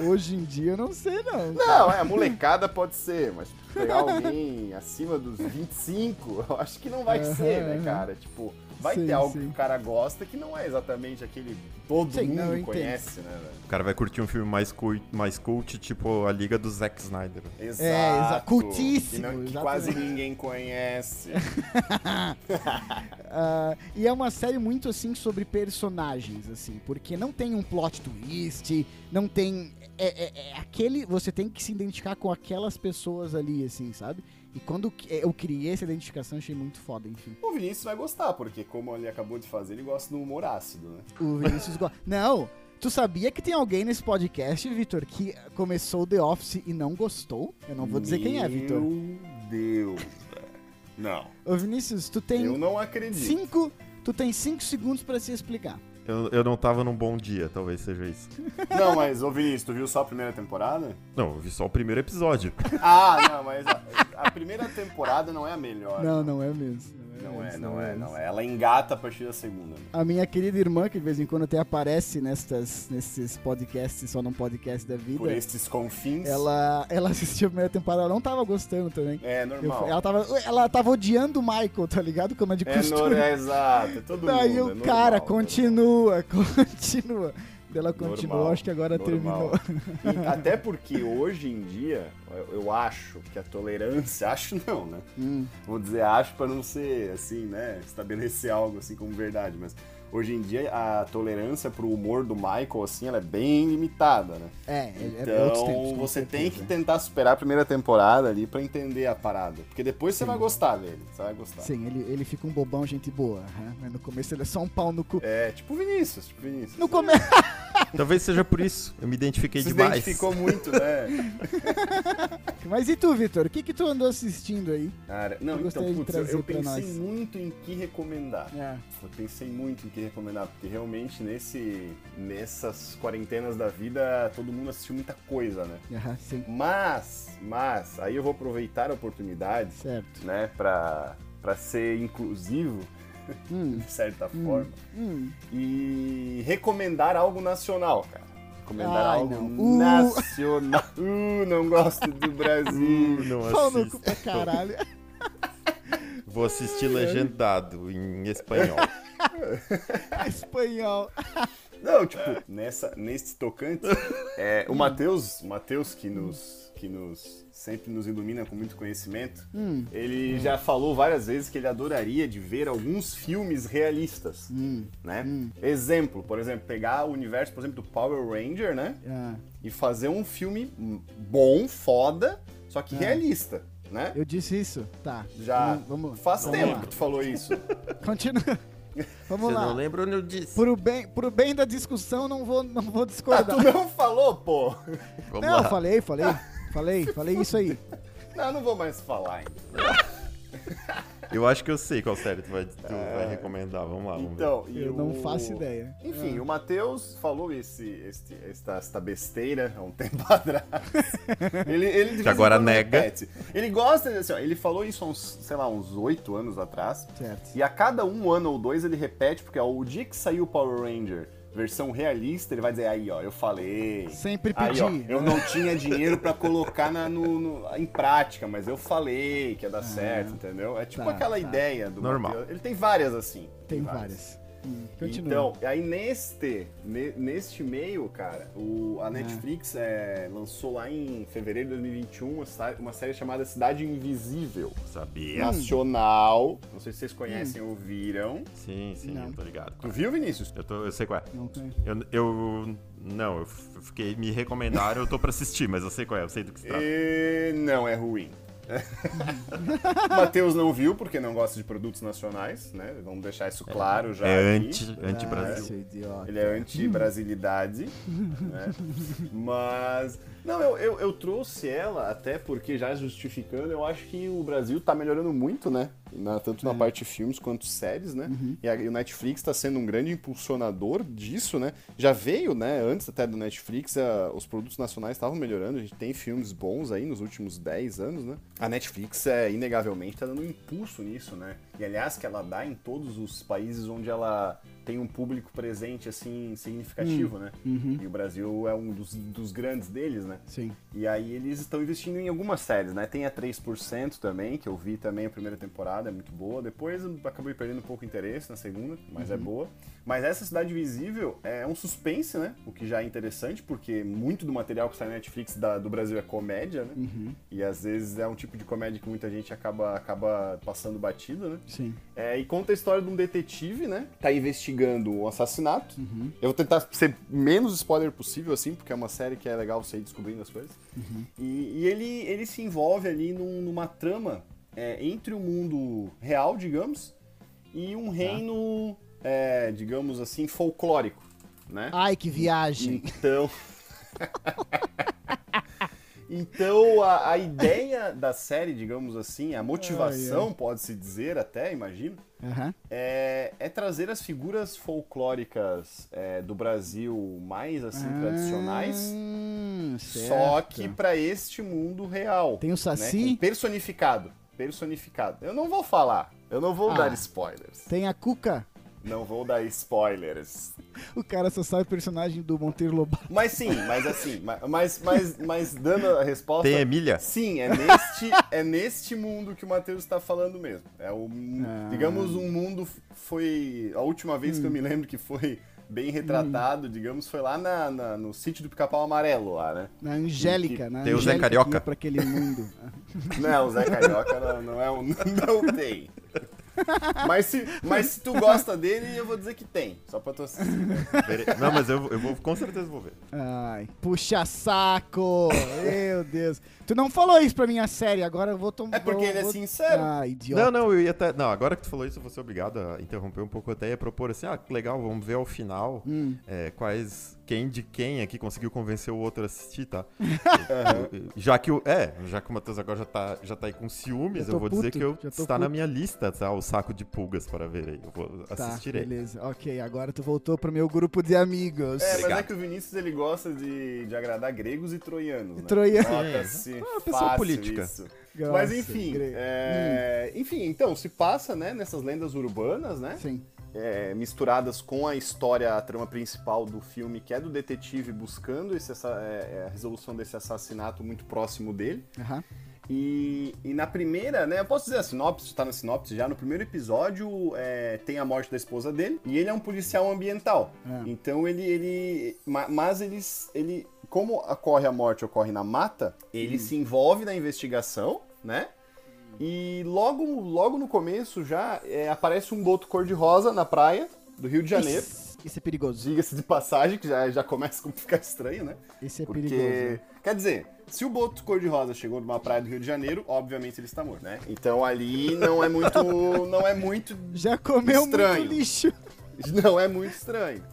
Hoje em dia eu não sei, não. Não, é, molecada pode ser, mas pegar alguém acima dos 25, eu acho que não vai Aham, ser, né, cara? Tipo, vai Sim, ter algo sim. que o cara gosta que não é exatamente aquele que todo Sim, não, mundo entendo. conhece, né, velho? O cara vai curtir um filme mais cult, mais cult tipo a Liga do Zack Snyder. Exato. exa- cultíssimo, Que, não- que quase ninguém conhece. *laughs* Ah, e é uma série muito assim sobre personagens, assim, porque não tem um plot twist, não tem. É, é- é aquele. Você tem que se identificar com aquelas pessoas ali, assim, sabe? E quando eu criei essa identificação, achei muito foda, enfim. o Vinícius vai gostar, porque como ele acabou de fazer, ele gosta do humor ácido, né? O Vinícius gosta. *laughs* Não! Tu sabia que tem alguém nesse podcast, Vitor, que começou The Office e não gostou? Eu não vou dizer quem é, Vitor. Meu Deus, velho. Não, Ô, Vinícius, tu tem eu não acredito. cinco. Tu tem cinco segundos pra se explicar. Eu, eu não tava num bom dia, talvez seja isso. *laughs* Não, mas, ô Vinícius, tu viu só a primeira temporada? Não, eu vi só o primeiro episódio. Ah, não, mas a, a primeira temporada não é a melhor. Não, não é mesmo. Não é, não é, mesmo. não é. Ela engata a partir da segunda. né? A minha querida irmã, que de vez em quando até aparece nestas, nesses podcasts, só num podcast da Por vida, estes confins. ela, ela assistiu a primeira temporada, ela não tava gostando também. É Eu- normal. ela, tava, ela tava odiando o Michael, tá ligado? Como é de É, costume. é exato, é todo Daí mundo. o é normal, cara normal. continua, *laughs* continua. Ela continuou, Normal, acho que agora normal. terminou. *laughs* E até porque hoje em dia, eu, eu acho que a tolerância, *laughs* acho não, né? Hum, Vou dizer acho pra não ser assim, né? Estabelecer algo assim como verdade, mas hoje em dia a tolerância pro humor do Michael, assim, ela é bem limitada, né? é, é, é outros Então tempos, você tem que tentar superar a primeira temporada ali pra entender a parada. Porque depois você vai gostar dele. Você vai gostar. Sim, ele, ele fica um bobão, gente boa. né? Mas no começo ele é só um pau no cu. É, tipo Vinícius, tipo Vinícius. No começo. Talvez seja por isso. Eu me identifiquei Se demais. identificou muito, né? *laughs* Mas e tu, Vitor? O que que tu andou assistindo aí? Cara, não, Eu então, putz, eu, pensei muito em que recomendar. É. Eu pensei muito em que recomendar, porque realmente nesse, nessas quarentenas da vida todo mundo assistiu muita coisa, né? *laughs* Aham, sim. Mas, mas, aí eu vou aproveitar a oportunidade, Certo. né, pra, pra ser inclusivo, Hum, *laughs* de certa Hum. forma, hum. e recomendar algo nacional, cara. Recomendar Ai, algo não. Uh. nacional. Uh, não gosto do Brasil. Uh, não Pau assisto. caralho. *laughs* Vou assistir legendado em espanhol. *laughs* Espanhol. Não, tipo, nessa, nesse tocante, é, o Matheus, o Matheus que nos, que nos sempre nos ilumina com muito conhecimento, Hum, ele já falou várias vezes que ele adoraria de ver alguns filmes realistas, hum. né? Hum. Exemplo, por exemplo, pegar o universo, por exemplo, do Power Ranger, né? Ah, E fazer um filme bom, foda, só que Ah. realista. né? Eu disse isso? Tá. Já Vamos, vamos, faz vamos tempo lá. que tu falou isso. *laughs* Continua. Vamos Você lá. não lembra onde eu disse? Pro bem, pro bem da discussão, não vou, não vou Ah, discordar. tu não falou, pô. Vamos não, lá. falei, falei. Falei, falei isso aí. Não, não vou mais falar. *laughs* Eu acho que eu sei qual série tu vai, tu vai recomendar. Vamos lá, vamos ver. Então, e Eu não o- faço ideia. Enfim, o Matheus falou esse, este, esta, esta besteira há um *laughs* tempo atrás. ele, ele em agora nega. repete. Ele gosta, assim, ó, ele falou isso há uns, sei lá, uns oito anos atrás. Certo. E a cada um ano ou dois ele repete, porque ó, o dia que saiu o Power Ranger versão realista, ele vai dizer, aí ó, eu falei. Sempre Aí, pedi. ó, eu não tinha dinheiro pra colocar na, no, no- em prática, mas eu falei que ia dar certo, entendeu? É tipo tá, aquela tá. ideia do Normal. Matheus. Ele tem várias assim. Tem várias. Hum, continua. Então, aí neste, ne- neste meio, cara, o, Ah. a Netflix é, lançou lá em fevereiro de 2021 uma, série chamada Cidade Invisível. Sabia? Nacional. Não sei se vocês conhecem ou viram. Sim, sim, Não. eu tô ligado. Tu viu, Vinícius? Eu, tô, eu sei qual é. Não tem. Eu, eu- não, eu fiquei, me recomendaram, eu tô pra assistir, mas eu sei qual é, eu sei do que se trata. E não é ruim. *laughs* Matheus não viu porque não gosta de produtos nacionais, né? Vamos deixar isso claro já. É anti, Ah, anti-Brasil. seu idiota. Ele é anti-brasilidade, né? *laughs* Mas. Não, eu, eu, eu trouxe ela até porque, já justificando, eu acho que o Brasil tá melhorando muito, né? Na- tanto na parte de filmes quanto séries, né? E, a, e o Netflix tá sendo um grande impulsionador disso, né? Já veio, né? Antes até do Netflix, a- os produtos nacionais estavam melhorando. A gente tem filmes bons aí nos últimos 10 anos, né? A Netflix, é, inegavelmente, tá dando um impulso nisso, né? E aliás, que ela dá em todos os países onde ela tem um público presente, assim, significativo, né? E o Brasil é um dos, dos grandes deles, né? Sim. E aí eles estão investindo em algumas séries, né? Tem a 3% também, que eu vi também a primeira temporada, é muito boa. Depois eu acabei perdendo um pouco o interesse na segunda, mas é boa. Mas essa Cidade Visível é um suspense, né? O que já é interessante, porque muito do material que sai na Netflix da- do Brasil é comédia, né? E às vezes é um tipo de comédia que muita gente acaba, acaba passando batido, né? Sim. É, e conta a história de um detetive, né? Tá investigando um assassinato. Eu vou tentar ser menos spoiler possível, assim, porque é uma série que é legal você ir descobrindo as coisas. E, e ele, ele se envolve ali num- numa trama é, entre o mundo real, digamos, e um reino, é, digamos assim, folclórico, né? Ai, que viagem. Então. *laughs* então, a, a ideia da série, digamos assim, a motivação, pode-se dizer até, imagino, Aham. é, é trazer as figuras folclóricas é, do Brasil mais assim tradicionais, Hum, só certo. que para este mundo real. Tem o né, Saci, com personificado. Personificado. Eu não vou falar. Eu não vou Ah. dar spoilers. tem a Cuca. Não vou dar spoilers. O cara só sabe o personagem do Monteiro Lobato. Mas sim, mas assim, ma- mas, mas, mas dando a resposta. Tem Emília? Sim, é neste, é neste mundo que o Matheus está falando mesmo. É o, Ah. digamos, um mundo foi a última vez que eu me lembro que foi bem retratado, digamos, foi lá na, na- no sítio do Pica-Pau Amarelo lá, né? Na Angélica, na Tem o Zé Angélica Carioca. que pra aquele mundo. *laughs* Não, o Zé Carioca não, não é um, *laughs* não tem. *laughs* Mas se, mas se tu gosta dele, eu vou dizer que tem, só pra tu assistir. *laughs* Não, mas eu, eu vou, com certeza vou ver. Ai, puxa saco! Meu Deus. Tu não falou isso pra minha série, agora eu vou tomar. É porque ele é sincero. Ah, idiota. Não, não, eu ia até. Não, agora que tu falou isso, eu vou ser obrigado a interromper um pouco. Até ia propor assim: ah, que legal, vamos ver ao final Hum. é, quais. Quem de quem aqui conseguiu convencer o outro a assistir, tá? *laughs* Já que o. É, já que o Matheus agora já tá, já tá aí com ciúmes, eu vou dizer puto, que eu, está na puto. minha lista, tá? O saco de pulgas para ver aí. Eu vou Tá, assistirei. beleza. Ok, agora tu voltou pro meu grupo de amigos. É, mas é Obrigado. que o Vinícius ele gosta de, de agradar gregos e troianos, né? Troiano. Nota-se É, uma pessoa fácil política. isso. Gosta, Mas enfim, é, enfim, então se passa, né, nessas lendas urbanas, né, Sim. É, misturadas com a história, a trama principal do filme, que é do detetive buscando esse, essa, é, é, a resolução desse assassinato muito próximo dele. Aham. E, e na primeira, né, eu posso dizer a sinopse, tá na sinopse já, no primeiro episódio é, tem a morte da esposa dele e ele é um policial ambiental. É. Então ele, ele ma- mas eles, ele, como ocorre a morte, ocorre na mata, ele se envolve na investigação, né? E logo, logo no começo já é, aparece um boto cor-de-rosa na praia do Rio de Janeiro. Isso é perigoso. Diga-se de passagem, que já, já começa a ficar estranho, né? Isso é Porque, perigoso. quer dizer, se o boto cor-de-rosa chegou numa praia do Rio de Janeiro, obviamente ele está morto, né? Então ali não é muito, *laughs* não é muito, Já comeu Estranho. muito lixo. não é muito estranho.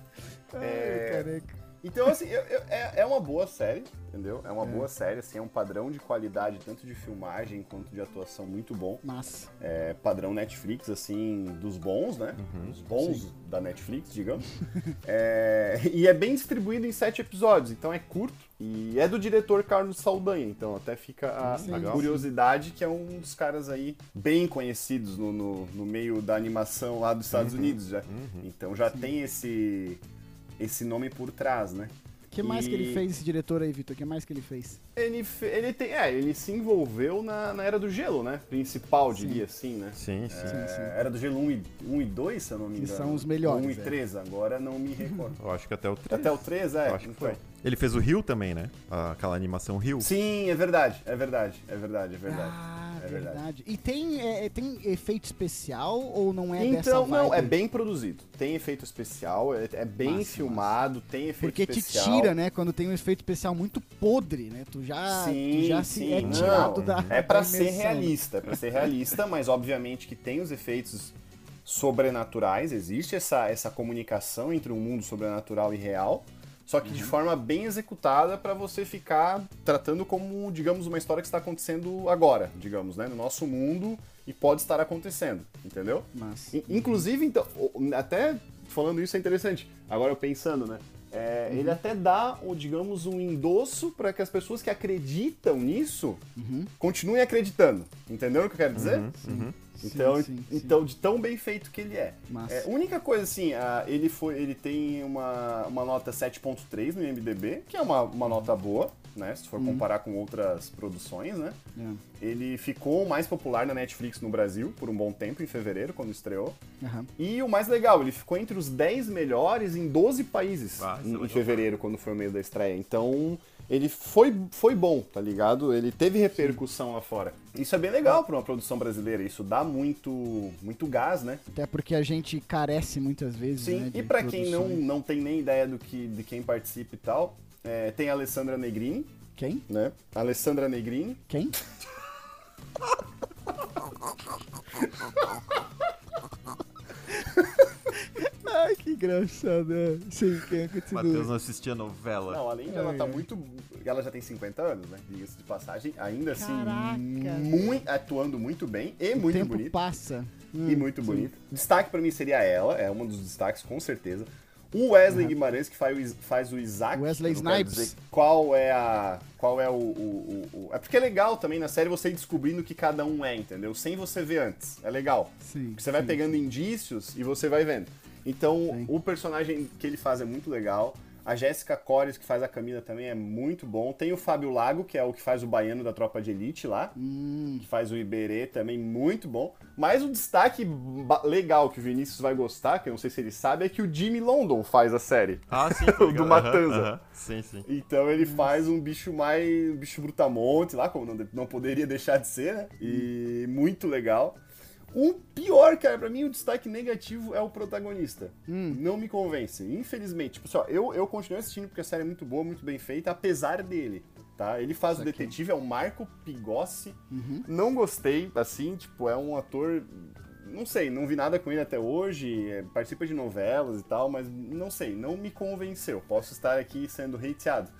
Ai, É, careca. Então, assim, eu- eu- é, é uma boa série, entendeu? É uma boa série, assim, é um padrão de qualidade, tanto de filmagem quanto de atuação muito bom. Massa. É padrão Netflix, assim, dos bons, né? Dos bons da Netflix, digamos. *laughs* É, e é bem distribuído em sete episódios, então é curto. E é do diretor Carlos Saldanha, então até fica a, Sim, a sim. curiosidade, que é um dos caras aí bem conhecidos no, no, no meio da animação lá dos Estados Unidos já. Então já tem esse, esse nome por trás, né? O que mais que ele E- fez, esse diretor aí, Vitor? O que mais que ele fez? Ele, fe- ele tem. É, ele se envolveu na, na Era do Gelo, né? Principal, Sim. diria assim, né? Sim, sim. É, sim. Era do Gelo 1 e, 1 e 2, se eu não me Que engano. são os melhores, 1 e é. 3, agora não me recordo. Eu acho que até o 3. Até o 3, é. Eu acho que então. foi. Ele fez o Rio também, né? Aquela animação Rio. Sim, é verdade, é verdade, é verdade, é verdade. Ah, é verdade. verdade. E tem, é, é, tem efeito especial ou não é dessa então, não, é bem produzido. Tem efeito especial, é, é bem Massa, filmado, tem efeito Porque te especial. tira, né? Quando tem um efeito especial muito podre, né? Tu já, Sim, tu já se sim, é não, tirado da. É pra da ser realista, é pra ser realista, mas obviamente que tem os efeitos sobrenaturais, existe essa, essa comunicação entre o mundo sobrenatural e real, só que de forma bem executada pra você ficar tratando como, digamos, uma história que está acontecendo agora, digamos, né, no nosso mundo e pode estar acontecendo, entendeu? Mas, In- Inclusive, então, até falando isso é interessante. Agora eu pensando, né? é, Ele até dá, digamos, um endosso para que as pessoas que acreditam nisso Uhum. continuem acreditando. Entendeu o que eu quero dizer? Uhum. Então, sim, sim, sim. então, de tão bem feito que ele é. Massa. É, única coisa assim, ah, ele foi, ele tem uma, uma nota 7.3 no IMDb, que é uma, uma nota boa, né? Se for comparar com outras produções, né? É. Ele ficou mais popular na Netflix no Brasil por um bom tempo, em fevereiro, quando estreou. Aham. E o mais legal, ele ficou entre os 10 melhores em 12 países Ah, é em, em fevereiro, quando foi o mês da estreia. Então, ele foi, foi bom, tá ligado? Ele teve repercussão lá fora. Isso é bem legal pra uma produção brasileira. Isso dá muito, muito gás, né? Até porque a gente carece muitas vezes. Sim, né, e pra quem não, não tem nem ideia do que, de quem participa e tal, é, tem a Alessandra Negrini, Quem? né? Alessandra Negrini. Quem? *laughs* Ai, que engraçado. é. Sim, quem continua? Matheus não assistia novela. Não, além de ela Ai, tá muito. Ela já tem 50 anos, né? Diga-se de passagem. Ainda assim, Caraca. muito, atuando muito bem e o muito tempo bonita. passa. E Hum, muito sim. bonita. Destaque pra mim seria ela, é um dos destaques, com certeza. O Wesley Guimarães, que faz faz o Isaac. Wesley Snipes. dizer Qual é a. Qual é o, o- o- o- É porque é legal também na série você ir descobrindo o que cada um é, entendeu? Sem você ver antes. É legal. Sim. Porque você vai sim. pegando indícios e você vai vendo. Então, Sim. o personagem que ele faz é muito legal. A Jéssica Cores, que faz a Camila, também é muito bom. Tem o Fábio Lago, que é o que faz o baiano da Tropa de Elite lá. Hum, Que faz o Iberê também, muito bom. Mas o destaque legal que o Vinícius vai gostar, que eu não sei se ele sabe, é que o Jimmy London faz a série. Ah, sim. *laughs* O tá do. Matanza. Sim, sim. Então ele faz um bicho mais. um bicho brutamonte lá, como não, não poderia deixar de ser, né? E muito legal. O pior, cara, pra mim o destaque negativo é o protagonista. Hum. Não me convence, infelizmente. Tipo, assim, ó, eu, eu continuo assistindo porque a série é muito boa, muito bem feita, apesar dele. Tá? Ele faz o Saquei. detetive, é o Marco Pigossi. Uhum. Não gostei, assim, tipo, é um ator. Não sei, não vi nada com ele até hoje, é, participa de novelas e tal, mas não sei, não me convenceu. Posso estar aqui sendo hateado,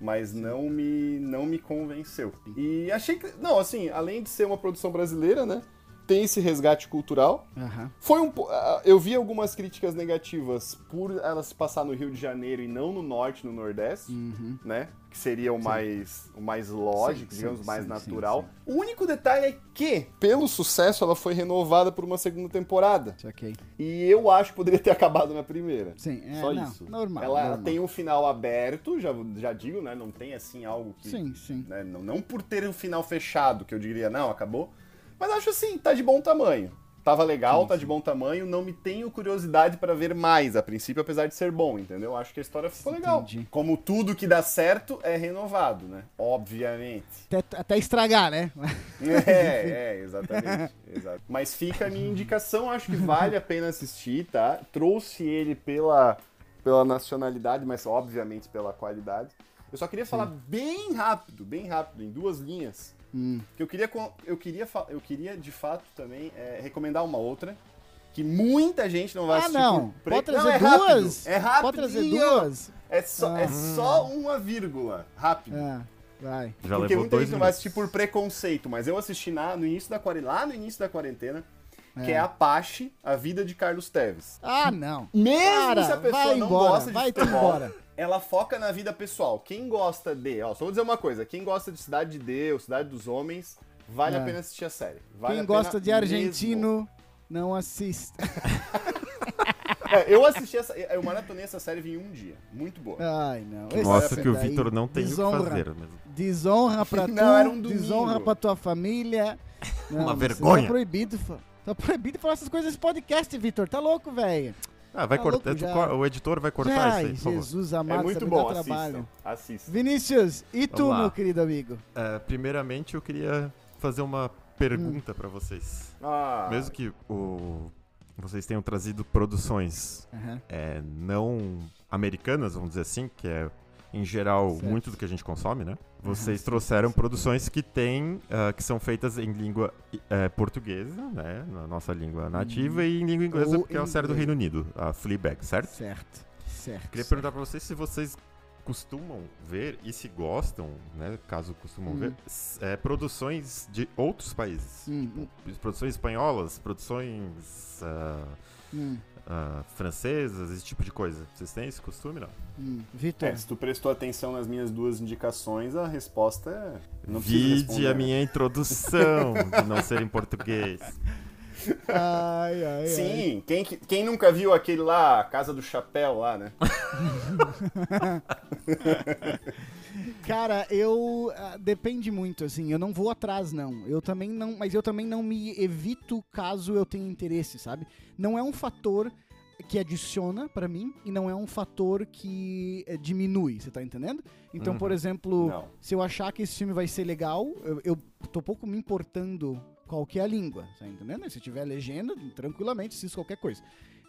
mas não me, não me convenceu. E achei que. Não, assim, além de ser uma produção brasileira, né? Tem esse resgate cultural. Aham. Foi um. po- ah, Eu vi algumas críticas negativas por ela se passar no Rio de Janeiro e não no norte, no nordeste Uhum. né? Que seria o mais, o mais lógico, Sim, digamos, sim, mais natural. O único detalhe é que, pelo sucesso, ela foi renovada por uma segunda temporada. Saquei. E eu acho que poderia ter *laughs* acabado na primeira. Sim, é, Só não, isso. normal. ela normal. tem um final aberto, já, já digo, né? Não tem assim algo que. Sim, sim. né, não, não por ter um final fechado, que eu diria, não, acabou. Mas acho assim, tá de bom tamanho. Tava legal, tá de bom tamanho, não me tenho curiosidade pra ver mais a princípio, apesar de ser bom, entendeu? Acho que a história ficou legal. Entendi. Como tudo que dá certo é renovado, né? Obviamente. Até, até estragar, né? *laughs* É, *laughs* é, exatamente. exato. Mas fica a minha indicação, acho que vale a pena assistir, tá? Trouxe ele pela pela nacionalidade, mas obviamente pela qualidade. Eu só queria falar bem rápido, bem rápido, em duas linhas. Hum. Que eu queria, eu queria, eu queria de fato também é, recomendar uma outra. Que muita gente não vai Ah, assistir. não. por pre- Pode trazer não, é rápido, duas? É rápido. Pode trazer duas? É só, é só uma vírgula. Rápido. Ah, vai. Já Porque levou muita dois gente não vai assistir por preconceito, mas eu assisti na, no início da quarentena, lá no início da quarentena, que É. é Apache, a vida de Carlos Teves. Ah, não. Mesmo Para, se a pessoa vai não embora, gosta de vai futebol, embora. Ela foca na vida pessoal. Quem gosta de, ó, só vou dizer uma coisa, quem gosta de Cidade de Deus, Cidade dos Homens, vale É. a pena assistir a série. Vale Quem a pena gosta de mesmo. argentino, não assista. *laughs* É, eu assisti essa, eu maratonei essa série em um dia. Muito boa. Ai, não. Esse Mostra que o Vitor não tem o que desonra. fazer mesmo. Desonra pra *laughs* tu, Não, era um domingo. desonra pra tua família. *laughs* Não, Uma isso vergonha. Tá proibido, tá proibido falar essas coisas nesse podcast, Vitor. Tá louco, velho? Ah, vai Tá cortar. louco já. O editor vai cortar Ai, isso aí, por favor. Jesus amado, É muito bom, trabalho. assistam. Assistam. Vinícius, e tu, lá. meu querido amigo? É, primeiramente, eu queria fazer uma pergunta pra vocês. Ah, Mesmo que o... vocês tenham trazido produções Aham. é, não americanas, vamos dizer assim, que é em geral Certo. muito do que a gente consome, né? Vocês trouxeram produções que têm, ah, que são feitas em língua eh, portuguesa, né? Na nossa língua nativa, e em língua inglesa, Ou porque é em série do. Reino Unido, a Fleabag, certo? Certo, certo. Queria certo. perguntar pra vocês se vocês costumam ver e se gostam, né? Caso costumam Hum. ver, eh, produções de outros países. Hum, Produções espanholas, produções ah, hum, ah, francesas, esse tipo de coisa. Vocês têm esse costume, não? hum. Vitor, É, se tu prestou atenção nas minhas duas indicações, a resposta é. Não Vide a minha introdução *laughs* de não ser em português. ai, ai, ai. Sim, quem, que- quem nunca viu aquele lá, Casa do Chapéu lá, né? *laughs* *laughs* Cara, eu ah, depende muito, assim, eu não vou atrás não. Eu também não, mas eu também não me evito caso eu tenha interesse, sabe? Não é um fator que adiciona pra mim e não é um fator que eh, diminui, você tá entendendo? Então, Uhum. por exemplo, Não. se eu achar que esse filme vai ser legal, eu, eu tô pouco me importando qual que é a língua, tá entendendo? Se tiver legenda, tranquilamente assisto qualquer coisa.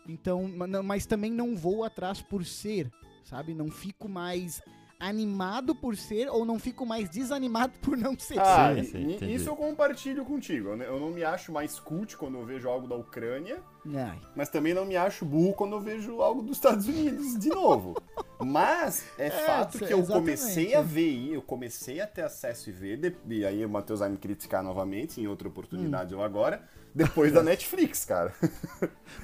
Então, mas também não vou atrás por ser, sabe? Não fico mais animado por ser ou não fico mais desanimado por não ser. Ah, Sim, sim, e- isso eu compartilho contigo. Eu não me acho mais cult quando eu vejo algo da Ucrânia, Ai, mas também não me acho burro quando eu vejo algo dos Estados Unidos de novo. *laughs* Mas é, fato cê- que eu comecei a ver e eu comecei a ter acesso e ver, e aí o Matheus vai me criticar novamente em outra oportunidade ou agora, depois da *laughs* Netflix, cara.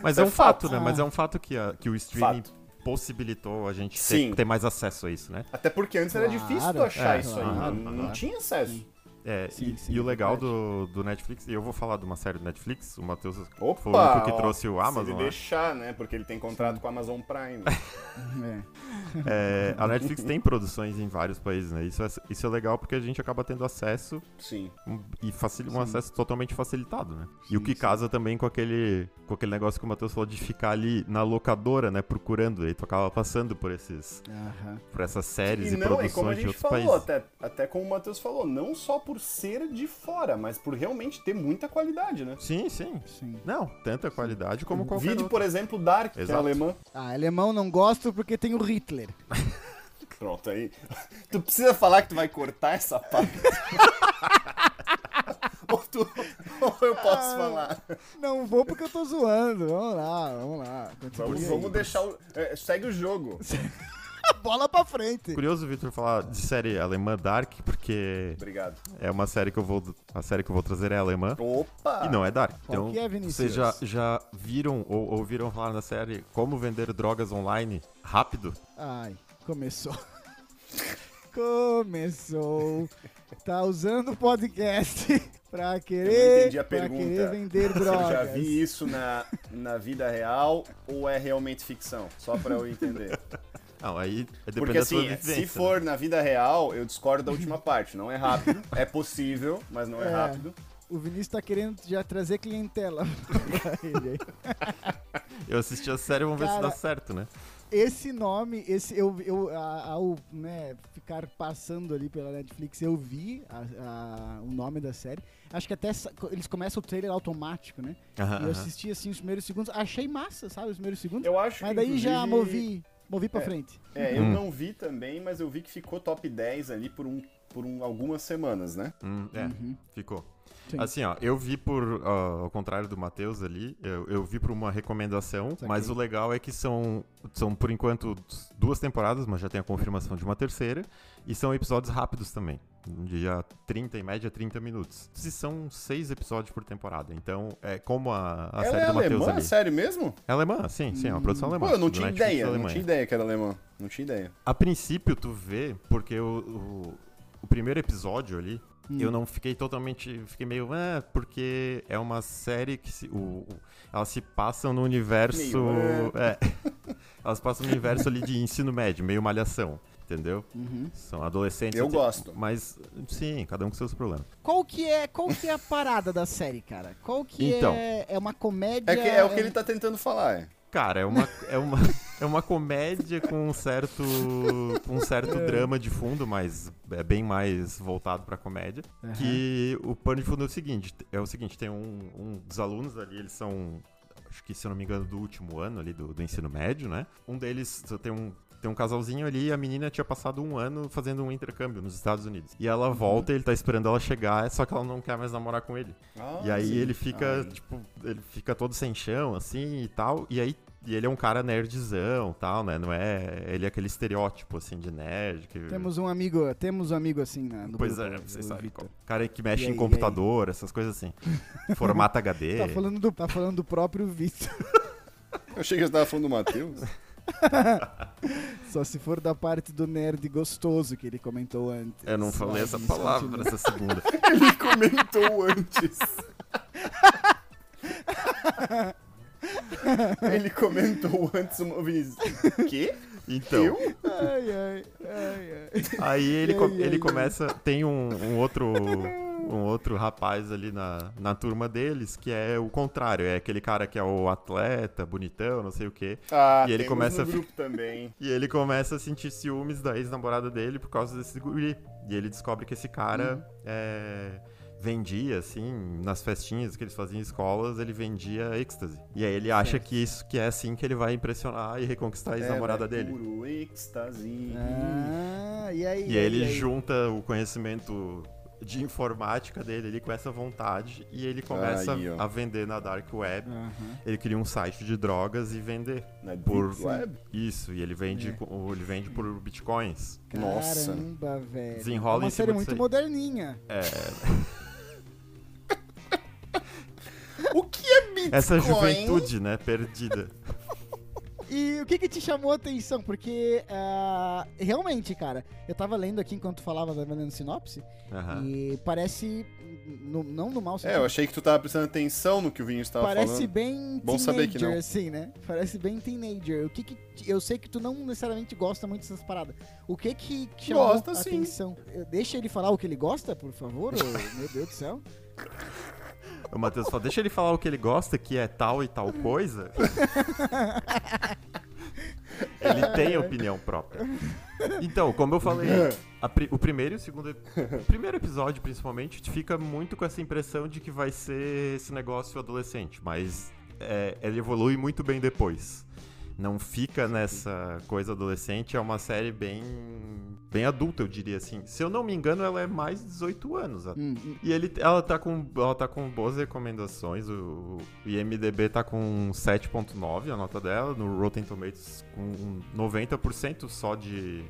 Mas É é, um fato, fato. né? Mas Ah. é um fato que, a- que o streaming Fato. Possibilitou a gente ter, ter mais acesso a isso, né? Até porque antes era Claro, difícil tu achar é, isso aí, claro, não, não tinha acesso. É, Sim, e, sim, e o legal do, do Netflix, e eu vou falar de uma série do Netflix, o Matheus Opa! foi o único que ó, trouxe o Se Amazon. ele né? deixar, né? Porque ele tem contrato com a Amazon Prime. *laughs* é. É, a Netflix tem produções em vários países, né? Isso é, isso é legal porque a gente acaba tendo acesso Sim. um- e facil, um Sim. acesso totalmente facilitado, né? e Sim, o que sim. casa também com aquele, com aquele negócio que o Matheus falou de ficar ali na locadora, né? Procurando, aí tu acaba passando por esses, Aham. por essas séries e, E não, e produções como a de gente outros falou, países. até, até como o Matheus falou, não só por ser de fora, mas por realmente ter muita qualidade, né? Sim, sim. Sim. Não, tanta qualidade como qualquer Vídeo, outro. por exemplo, Dark, que é Exato. alemã. Ah, alemão não gosto porque tem o Hitler. *laughs* Pronto, aí. Tu precisa falar que tu vai cortar essa parte. *laughs* ou, tu, ou eu posso Ah, falar? Não vou porque eu tô zoando. Vamos lá, vamos lá. Continue Vamos, vamos deixar o. é, segue o jogo. *laughs* *laughs* Bola pra frente. Curioso o Victor falar de série alemã Dark, porque Obrigado. é uma série que eu vou. A série que eu vou trazer é alemã. Opa! E não é Dark. Qual Então, que é, Vinícius? vocês já, já viram ou ouviram falar na série Como Vender Drogas Online Rápido? Ai, começou. *laughs* começou. Tá usando o podcast *laughs* pra querer, entendi a pra pergunta. querer vender Eu drogas. já vi isso na, na vida real ou é realmente ficção? Só pra eu entender. Não, aí é depende Porque da sua assim, vivência, se né? for na vida real, eu discordo da última parte. Não é rápido, *laughs* é possível, mas não é, É. rápido. O Vinícius tá querendo já trazer clientela *laughs* pra ele aí. Eu assisti a série, vamos ver se Cara, dá certo, né? Esse nome, esse eu, eu ao né, ficar passando ali pela Netflix, eu vi a- a- o nome da série. Acho que até eles começam o trailer automático, né? Aham, E eu assisti assim os primeiros segundos, achei massa, sabe? Os primeiros segundos. Eu acho Mas que, daí já inclusive, movi. Movi pra É. frente. É, eu Hum. não vi também, mas eu vi que ficou top 10 ali por, um, por um, algumas semanas, né? Hum, é, Uhum. ficou. Sim. Assim, ó, eu vi por, ó, ao contrário do Matheus ali, eu, eu vi por uma recomendação, mas o legal é que são, são, por enquanto, duas temporadas, mas já tem a confirmação de uma terceira, e são episódios rápidos também, de já 30, em média 30 minutos. E são seis episódios por temporada, então é como a, a Ela série é do Matheus alemã? ali. Sério mesmo? É alemã, sim, sim, é uma produção alemã. Pô, eu não tinha Netflix ideia, não tinha ideia que era alemã. Não tinha ideia. A princípio, tu vê, porque o, o, o primeiro episódio ali, Hum. eu não fiquei totalmente. Fiquei meio. Ah, porque é uma série que se, o, o- elas se passam no universo. Meio, É, *laughs* elas passam no universo ali de ensino médio, meio malhação. Entendeu? Uhum. São adolescentes. Eu gosto. Mas, sim, cada um com seus problemas. Qual que é, qual que é a parada da série, cara? Qual que Então. é, é uma comédia? É, que, é o que ele tá tentando falar, é. Cara, é uma, é uma, é uma comédia com um certo, com um certo *laughs* drama de fundo, mas é bem mais voltado pra comédia. Aham. Que o pano de fundo é o seguinte: é o seguinte, tem um, um dos alunos ali, eles são, acho que se eu não me engano, do último ano ali do, do ensino médio, né? Um deles tem um. Tem um casalzinho ali e a menina tinha passado um ano fazendo um intercâmbio nos Estados Unidos. E ela volta e ele tá esperando ela chegar, só que ela não quer mais namorar com ele. Ah, E aí sim. ele fica, Ah, tipo, ele fica todo sem chão, assim, e tal. E aí e ele é um cara nerdzão, tal, né? Não é... Ele é aquele estereótipo, assim, de nerd. Que... Temos um amigo, temos um amigo assim na, no Pois grupo, é, vocês sabem. Cara que mexe aí, em computador, essas coisas assim. *laughs* Formata HD. Tá falando do, tá falando do próprio Vitor. Eu achei que você tava falando do Matheus. *laughs* Só se for da parte do nerd gostoso que ele comentou antes. Eu não falei essa palavra continua. essa segunda. *laughs* ele comentou antes. Ele comentou antes uma vez. Quê? Então, Eu? Ai, ai, ai, ai. aí ele, Ai, co- ai, ele ai. começa... Tem um, um outro... Um outro rapaz ali na, na turma deles que é o contrário, é aquele cara que é o atleta, bonitão, não sei o quê. Ah, E ele começa no grupo também. *laughs* E ele começa a sentir ciúmes da ex-namorada dele por causa desse guri. E ele descobre que esse cara é, vendia, assim, nas festinhas que eles faziam em escolas, ele vendia êxtase. E aí ele acha que isso que é assim que ele vai impressionar e reconquistar a ex-namorada Era dele. Puro êxtase. Ah, e aí? E aí ele aí? junta o conhecimento de informática dele ali com essa vontade e ele começa Aí, a vender na dark web. Aham. Ele cria um site de drogas e vender. Na Por- Deep Web? Isso, e ele vende, É. ele vende por bitcoins. Nossa. Caramba, velho. Desenrola é uma em cima série muito moderninha. É, *laughs* O que é Bitcoin? Essa juventude, né, perdida. *laughs* E o que que te chamou a atenção? Porque, ah, realmente, cara, eu tava lendo aqui enquanto tu falava, tava lendo sinopse, Aham. e parece, no- não no mau É, sentido, eu achei que tu tava prestando atenção no que o Vinho estava parece falando. bem Bom saber que teenager, não. assim, né? Parece bem teenager. O que que, eu sei que tu não necessariamente gosta muito dessas paradas. O que que chamou Gosta, a sim. atenção? Eu- Deixa ele falar o que ele gosta, por favor, meu Deus do céu. *laughs* O Matheus fala, deixa ele falar o que ele gosta, que é tal e tal coisa. ele tem opinião própria. Então, como eu falei, o primeiro e o segundo. O primeiro episódio, principalmente, te fica muito com essa impressão de que vai ser esse negócio adolescente, mas é, ele evolui muito bem depois. Não fica nessa coisa adolescente, é uma série bem. bem adulta, eu diria assim. Se eu não me engano, ela é mais de 18 anos. Hum, hum. E ele, ela, tá com, ela tá com boas recomendações. O, o IMDB tá com 7.9 a nota dela. No Rotten Tomatoes com 90% só de,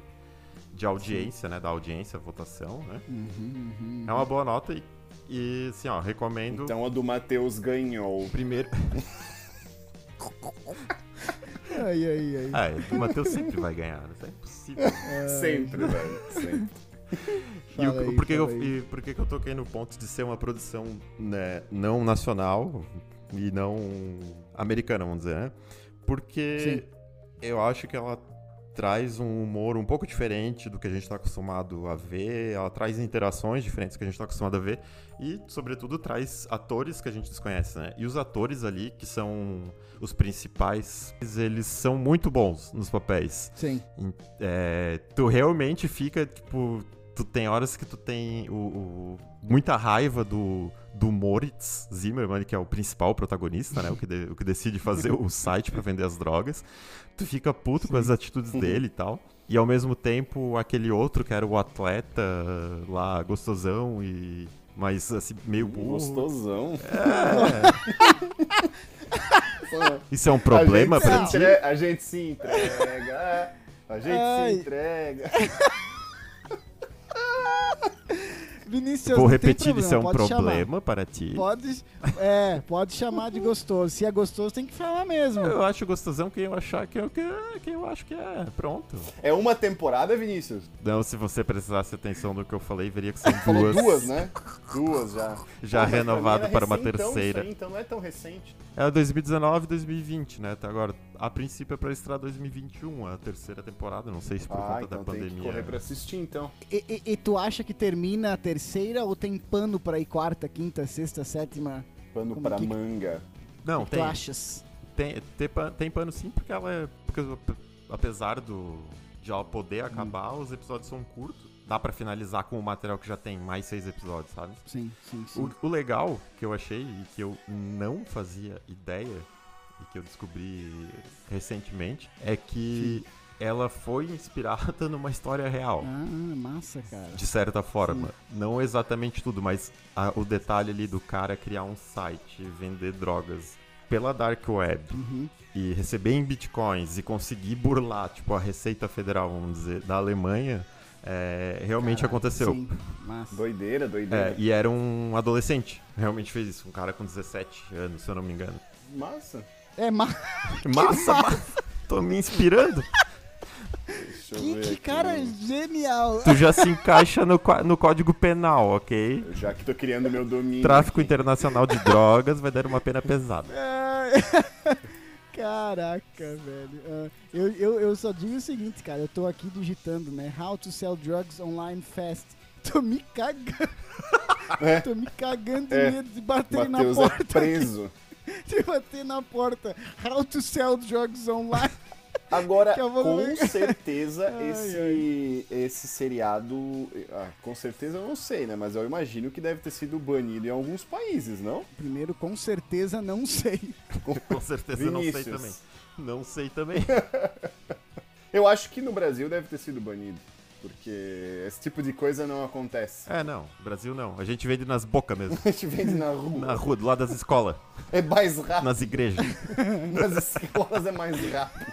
de audiência, né? Da audiência, votação, né? Uhum, uhum. É uma boa nota e, e assim, ó, recomendo Então a do Matheus ganhou. o primeiro... *laughs* Ai, ai, ai. Ah, o Matheus sempre vai ganhar, né? Isso é impossível. Sempre, velho. Sempre. *laughs* E o- aí, por, que eu, e por que eu toquei no ponto de ser uma produção né, não nacional e não americana, vamos dizer, né? Porque eu acho que ela traz um humor um pouco diferente do que a gente está acostumado a ver, ela traz interações diferentes que a gente está acostumado a ver e, sobretudo, traz atores que a gente desconhece, né? E os atores ali, que são os principais, eles são muito bons nos papéis. Sim. É, tu realmente fica, tipo, tu tem horas que tu tem o, o- muita raiva do, do Moritz Zimmermann, que é o principal protagonista, né? O que, de- o que decide fazer o site pra vender as drogas. Tu fica puto com as atitudes dele e tal. E ao mesmo tempo, aquele outro que era o atleta lá, gostosão e. Mas assim, meio burro. Gostosão. *laughs* Isso é um problema pra ti? entre- a gente se entrega. A gente Ai. se entrega. *laughs* Vinícius, Vou repetir, isso é um pode chamar. problema para ti. Pode, é, pode chamar de gostoso. Se é gostoso, tem que falar mesmo. Eu acho gostosão quem eu achar que eu, que, quem eu acho que é. Pronto. É uma temporada, Vinícius? Não, se você prestasse atenção no que eu falei, veria que são duas. duas, né? Duas já. Já Pô, renovado para uma terceira. Isso aí, então não é tão recente. É 2019 e 2020, né? Até agora, a princípio é pra estrear 2021, a terceira temporada. Não sei se por ah, conta então da tem que pandemia. correr pra assistir, então. E, e- e tu acha que termina a terceira ou tem pano pra ir quarta, quinta, sexta, sétima? Pano Como pra que- manga. Não, o que tem, tu achas? tem, tem, tem pano sim, porque ela é. Porque apesar do, ela poder Hum. acabar, os episódios são curtos. Dá pra finalizar com o material que já tem mais seis episódios, sabe? Sim, sim, sim. O, o legal que eu achei e que eu não fazia ideia e que eu descobri recentemente é que ela foi inspirada *laughs* numa história real. Ah, massa, cara. De certa forma. Não exatamente tudo, mas a- o detalhe ali do cara criar um site vender drogas pela Dark Web Uhum. e receber em bitcoins e conseguir burlar, tipo, a Receita Federal, vamos dizer, da Alemanha, é, realmente Caraca, aconteceu. Sim, massa. Doideira, doideira. É, e era um adolescente, realmente fez isso, um cara com 17 anos, se eu não me engano. Massa. É, ma... *laughs* Massa, massa. Tô me inspirando. Que, que cara genial. Tu já se encaixa no, no código penal, ok? Já que tô criando meu domínio. Tráfico aqui. internacional de drogas vai dar uma pena pesada. *laughs* Caraca, velho. Ah, eu, eu, eu só digo o seguinte, cara. Eu tô aqui digitando, né? How to sell drugs online fast. *laughs* Tô me cagando. É. Tô me cagando de É. medo de bater na Matheus é porta. preso. *laughs* De bater na porta. How to sell drugs online. Agora, com *laughs* certeza, Ai, esse, esse seriado. ah, com certeza eu não sei, né? Mas eu imagino que deve ter sido banido em alguns países, não? Primeiro, com certeza, não sei. Com certeza eu não sei também. Não sei também. *laughs* Eu acho que no Brasil deve ter sido banido. Porque esse tipo de coisa não acontece. É, não. Brasil não. A gente vende nas bocas mesmo. *laughs* A gente vende na rua. Na rua, do lado das escolas. É mais rápido. Nas igrejas. Nas escolas é mais rápido.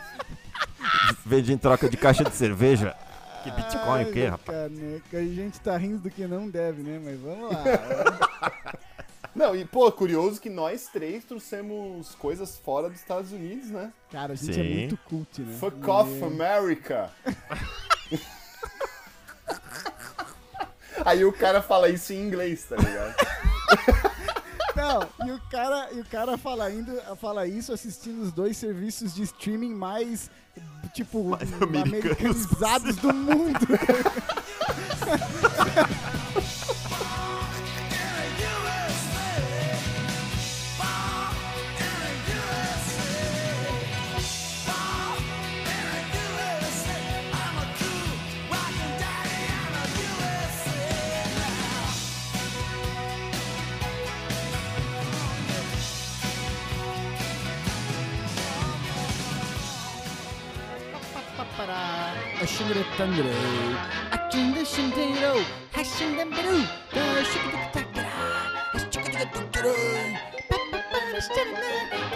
Vende em troca de caixa de cerveja. Que Bitcoin, o quê, Ai, rapaz? Caneca, a gente tá rindo do que não deve, né? Mas vamos lá. *laughs* Não, e pô, curioso que nós três trouxemos coisas fora dos Estados Unidos, né? Cara, a gente é Sim. muito cult, né? Fuck off, É. America! *laughs* Aí o cara fala isso em inglês, tá ligado? *laughs* Não, e o cara, e o cara fala, ainda, fala isso assistindo os dois serviços de streaming mais, tipo, Mais americanizados do mundo. *laughs* sugar thunder. 아침 드신 대로 하신 담배로 더 슈크득 탁 따라 슈크득 탁 따라 빠빠빠 시작했네